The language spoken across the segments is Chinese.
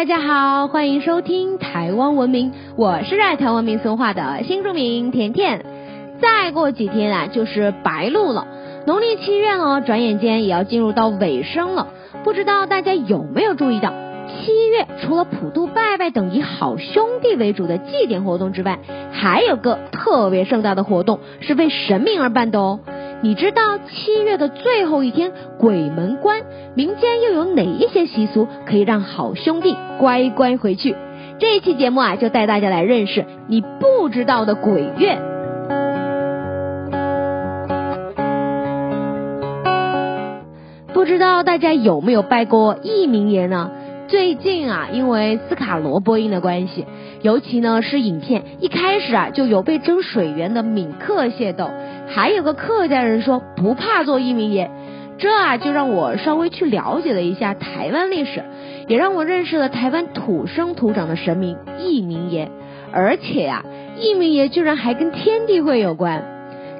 大家好，欢迎收听台湾文明，我是热爱台湾民俗话的新住民甜甜。再过几天啊，就是白露了，农历七月呢，转眼间也要进入到尾声了。不知道大家有没有注意到，七月除了普渡拜拜等以好兄弟为主的祭典活动之外，还有个特别盛大的活动，是为神明而办的哦。你知道七月的最后一天鬼门关，民间又有哪一些习俗可以让好兄弟乖乖回去？这一期节目啊，就带大家来认识你不知道的鬼月。不知道大家有没有拜过义民爷呢？最近啊，因为斯卡罗播音的关系，尤其呢是影片一开始啊就有被争水源的闽客械斗。还有个客家人说不怕做一名爷，这啊就让我稍微去了解了一下台湾历史，也让我认识了台湾土生土长的神明一名爷，而且呀，一名爷居然还跟天地会有关。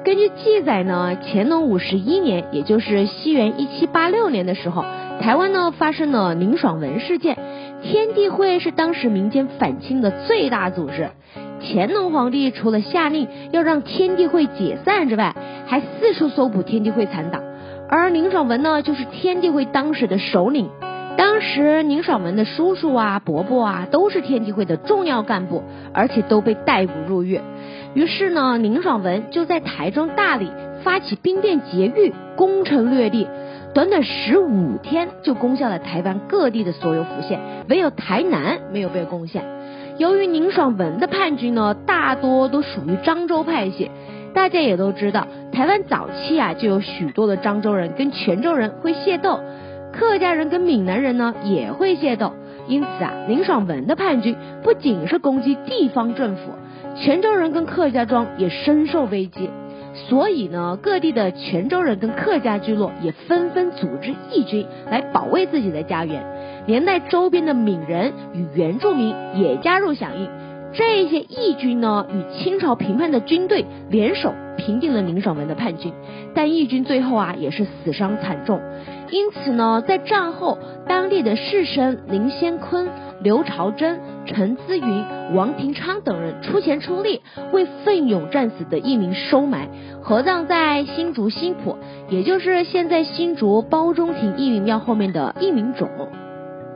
根据记载呢，乾隆五十一年，也就是西元一七八六年的时候，台湾呢发生了林爽文事件，天地会是当时民间反清的最大组织。乾隆皇帝除了下令要让天地会解散之外，还四处搜捕天地会残党。而宁爽文呢，就是天地会当时的首领。当时宁爽文的叔叔啊、伯伯啊，都是天地会的重要干部，而且都被逮捕入狱。于是呢，宁爽文就在台中、大理发起兵变劫狱，攻城略地，短短十五天就攻下了台湾各地的所有府县，唯有台南没有被攻陷。由于宁爽文的叛军呢，大多都属于漳州派系，大家也都知道，台湾早期啊就有许多的漳州人跟泉州人会械斗，客家人跟闽南人呢也会械斗，因此啊，宁爽文的叛军不仅是攻击地方政府，泉州人跟客家庄也深受危机，所以呢，各地的泉州人跟客家聚落也纷纷组织义军来保卫自己的家园。连带周边的闽人与原住民也加入响应，这些义军呢与清朝平叛的军队联手平定了宁爽文的叛军，但义军最后啊也是死伤惨重。因此呢，在战后，当地的士绅林先坤、刘朝珍、陈资云、王廷昌等人出钱出力，为奋勇战死的义民收埋，合葬在新竹新浦，也就是现在新竹包中庭义民庙后面的义民冢。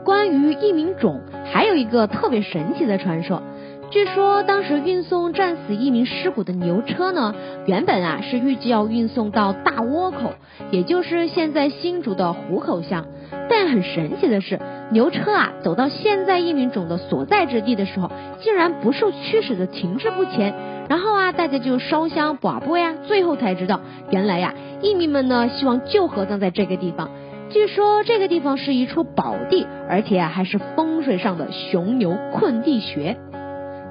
关于义民冢，还有一个特别神奇的传说。据说当时运送战死义民尸骨的牛车呢，原本啊是预计要运送到大窝口，也就是现在新竹的湖口乡。但很神奇的是，牛车啊走到现在义民冢的所在之地的时候，竟然不受驱使的停滞不前。然后啊，大家就烧香、卜卜呀，最后才知道，原来呀，义民们呢希望就合葬在这个地方。据说这个地方是一处宝地，而且还是风水上的雄牛困地穴。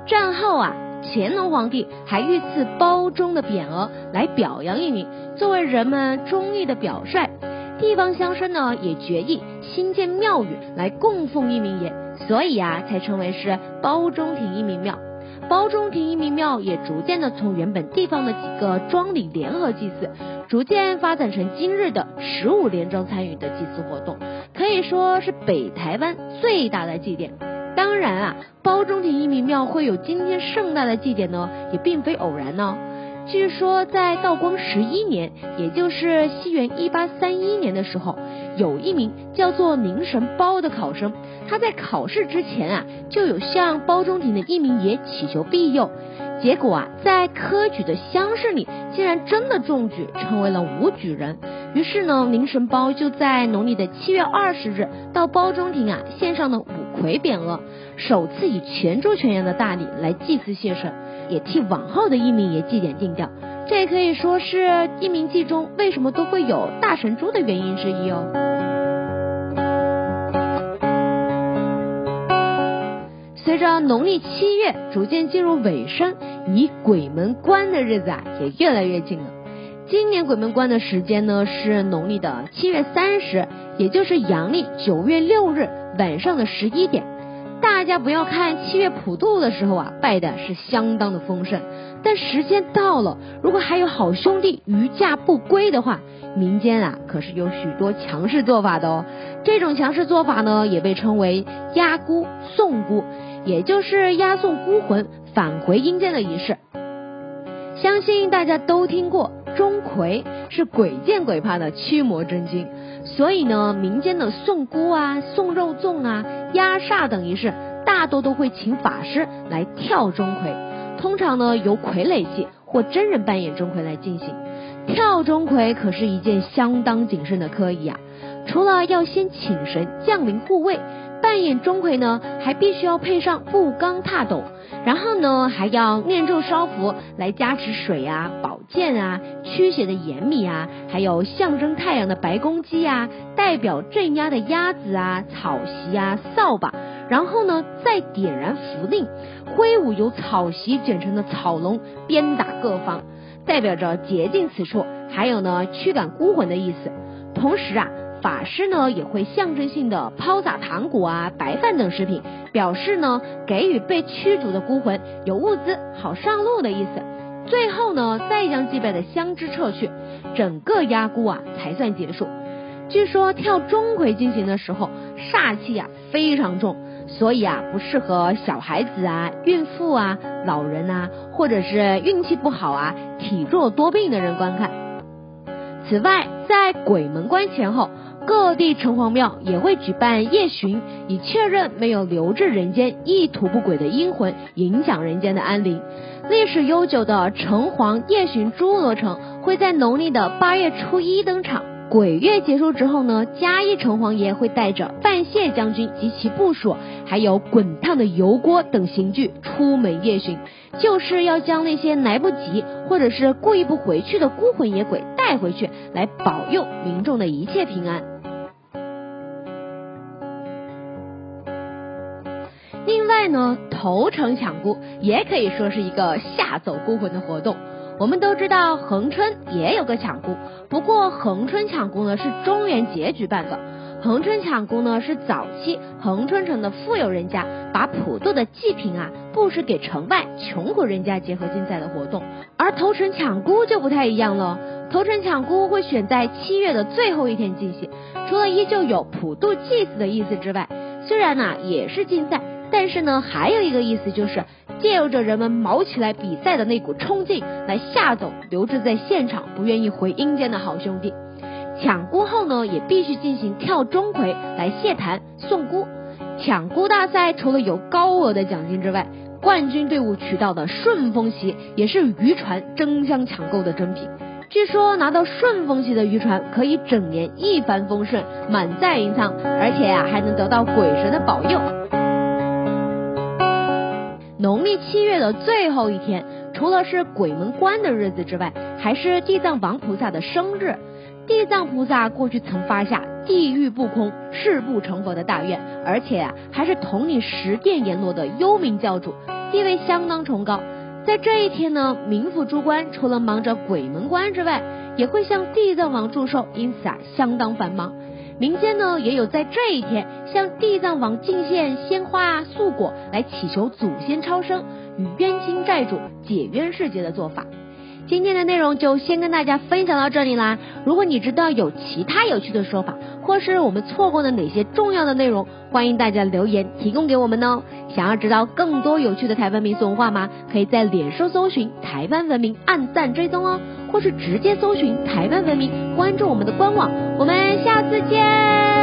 战后啊，乾隆皇帝还御赐包中的匾额来表扬义民，作为人们忠义的表率。地方乡绅呢也决议新建庙宇来供奉义民爷，所以啊才称为是包中庭义民庙。包中庭义民庙也逐渐的从原本地方的几个庄里联合祭祀，逐渐发展成今日的十五连庄参与的祭祀活动，可以说是北台湾最大的祭典。当然啊，包中庭义民庙会有今天盛大的祭典呢，也并非偶然呢。据说在道光十一年，也就是西元一八三一年的时候，有一名叫做宁神包的考生，他在考试之前啊，就有向包中庭的一名爷祈求庇佑，结果啊，在科举的乡试里，竟然真的中举，成为了武举人。于是呢，灵神包就在农历的七月二十日，到包中庭啊，献上了五魁匾额，首次以全州全羊的大礼来祭祀谢神。也替往后的一名爷祭典定调，这也可以说是一名祭中为什么都会有大神猪的原因之一哦。随着农历七月逐渐进入尾声，离鬼门关的日子啊也越来越近了。今年鬼门关的时间呢是农历的七月三十，也就是阳历九月六日晚上的十一点。大家不要看七月普渡的时候啊，拜的是相当的丰盛，但时间到了，如果还有好兄弟余驾不归的话，民间啊可是有许多强势做法的哦。这种强势做法呢，也被称为押孤送孤，也就是押送孤魂返回阴间的仪式。相信大家都听过钟馗是鬼见鬼怕的驱魔真经，所以呢，民间的送孤啊、送肉粽啊、压煞等仪式，大多都会请法师来跳钟馗，通常呢由傀儡戏或真人扮演钟馗来进行。跳钟馗可是一件相当谨慎的科仪啊，除了要先请神降临护卫，扮演钟馗呢，还必须要配上步罡踏斗。然后呢，还要念咒烧符来加持水啊、宝剑啊、驱邪的盐米啊，还有象征太阳的白公鸡啊，代表镇压的鸭子啊、草席啊、扫把。然后呢，再点燃符令，挥舞由草席卷成的草龙，鞭打各方，代表着洁净此处，还有呢驱赶孤魂的意思。同时啊。法师呢也会象征性的抛洒糖果啊、白饭等食品，表示呢给予被驱逐的孤魂有物资好上路的意思。最后呢再将祭拜的香枝撤去，整个压孤啊才算结束。据说跳钟馗进行的时候煞气啊非常重，所以啊不适合小孩子啊、孕妇啊、老人啊，或者是运气不好啊、体弱多病的人观看。此外，在鬼门关前后。各地城隍庙也会举办夜巡，以确认没有留至人间意图不轨的阴魂影响人间的安宁。历史悠久的城隍夜巡诸罗城会在农历的八月初一登场。鬼月结束之后呢，嘉义城隍爷会带着范谢将军及其部属，还有滚烫的油锅等刑具出门夜巡，就是要将那些来不及或者是故意不回去的孤魂野鬼带回去，来保佑民众的一切平安。另外呢，投诚抢孤也可以说是一个吓走孤魂的活动。我们都知道恒春也有个抢孤，不过恒春抢孤呢是中元节举办的。恒春抢孤呢是早期恒春城的富有人家把普渡的祭品啊布施给城外穷苦人家结合竞赛的活动。而投诚抢孤就不太一样了，投诚抢孤会选在七月的最后一天进行。除了依旧有普渡祭祀的意思之外，虽然呢也是竞赛。但是呢，还有一个意思就是，借由着人们卯起来比赛的那股冲劲，来吓走留置在现场不愿意回阴间的好兄弟。抢孤后呢，也必须进行跳钟馗来谢坛送孤。抢孤大赛除了有高额的奖金之外，冠军队伍取到的顺风旗也是渔船争相抢购的珍品。据说拿到顺风旗的渔船可以整年一帆风顺，满载银仓，而且呀还能得到鬼神的保佑。农历七月的最后一天，除了是鬼门关的日子之外，还是地藏王菩萨的生日。地藏菩萨过去曾发下地狱不空、誓不成佛的大愿，而且啊，还是统领十殿阎罗的幽冥教主，地位相当崇高。在这一天呢，冥府诸官除了忙着鬼门关之外，也会向地藏王祝寿，因此啊，相当繁忙。民间呢也有在这一天向地藏王敬献鲜花啊素果来祈求祖先超生与冤亲债主解冤释结的做法。今天的内容就先跟大家分享到这里啦。如果你知道有其他有趣的说法，或是我们错过了哪些重要的内容，欢迎大家留言提供给我们哦。想要知道更多有趣的台湾民俗文化吗？可以在脸书搜寻台湾文明，按赞追踪哦。或是直接搜寻台湾文明，关注我们的官网，我们下次见。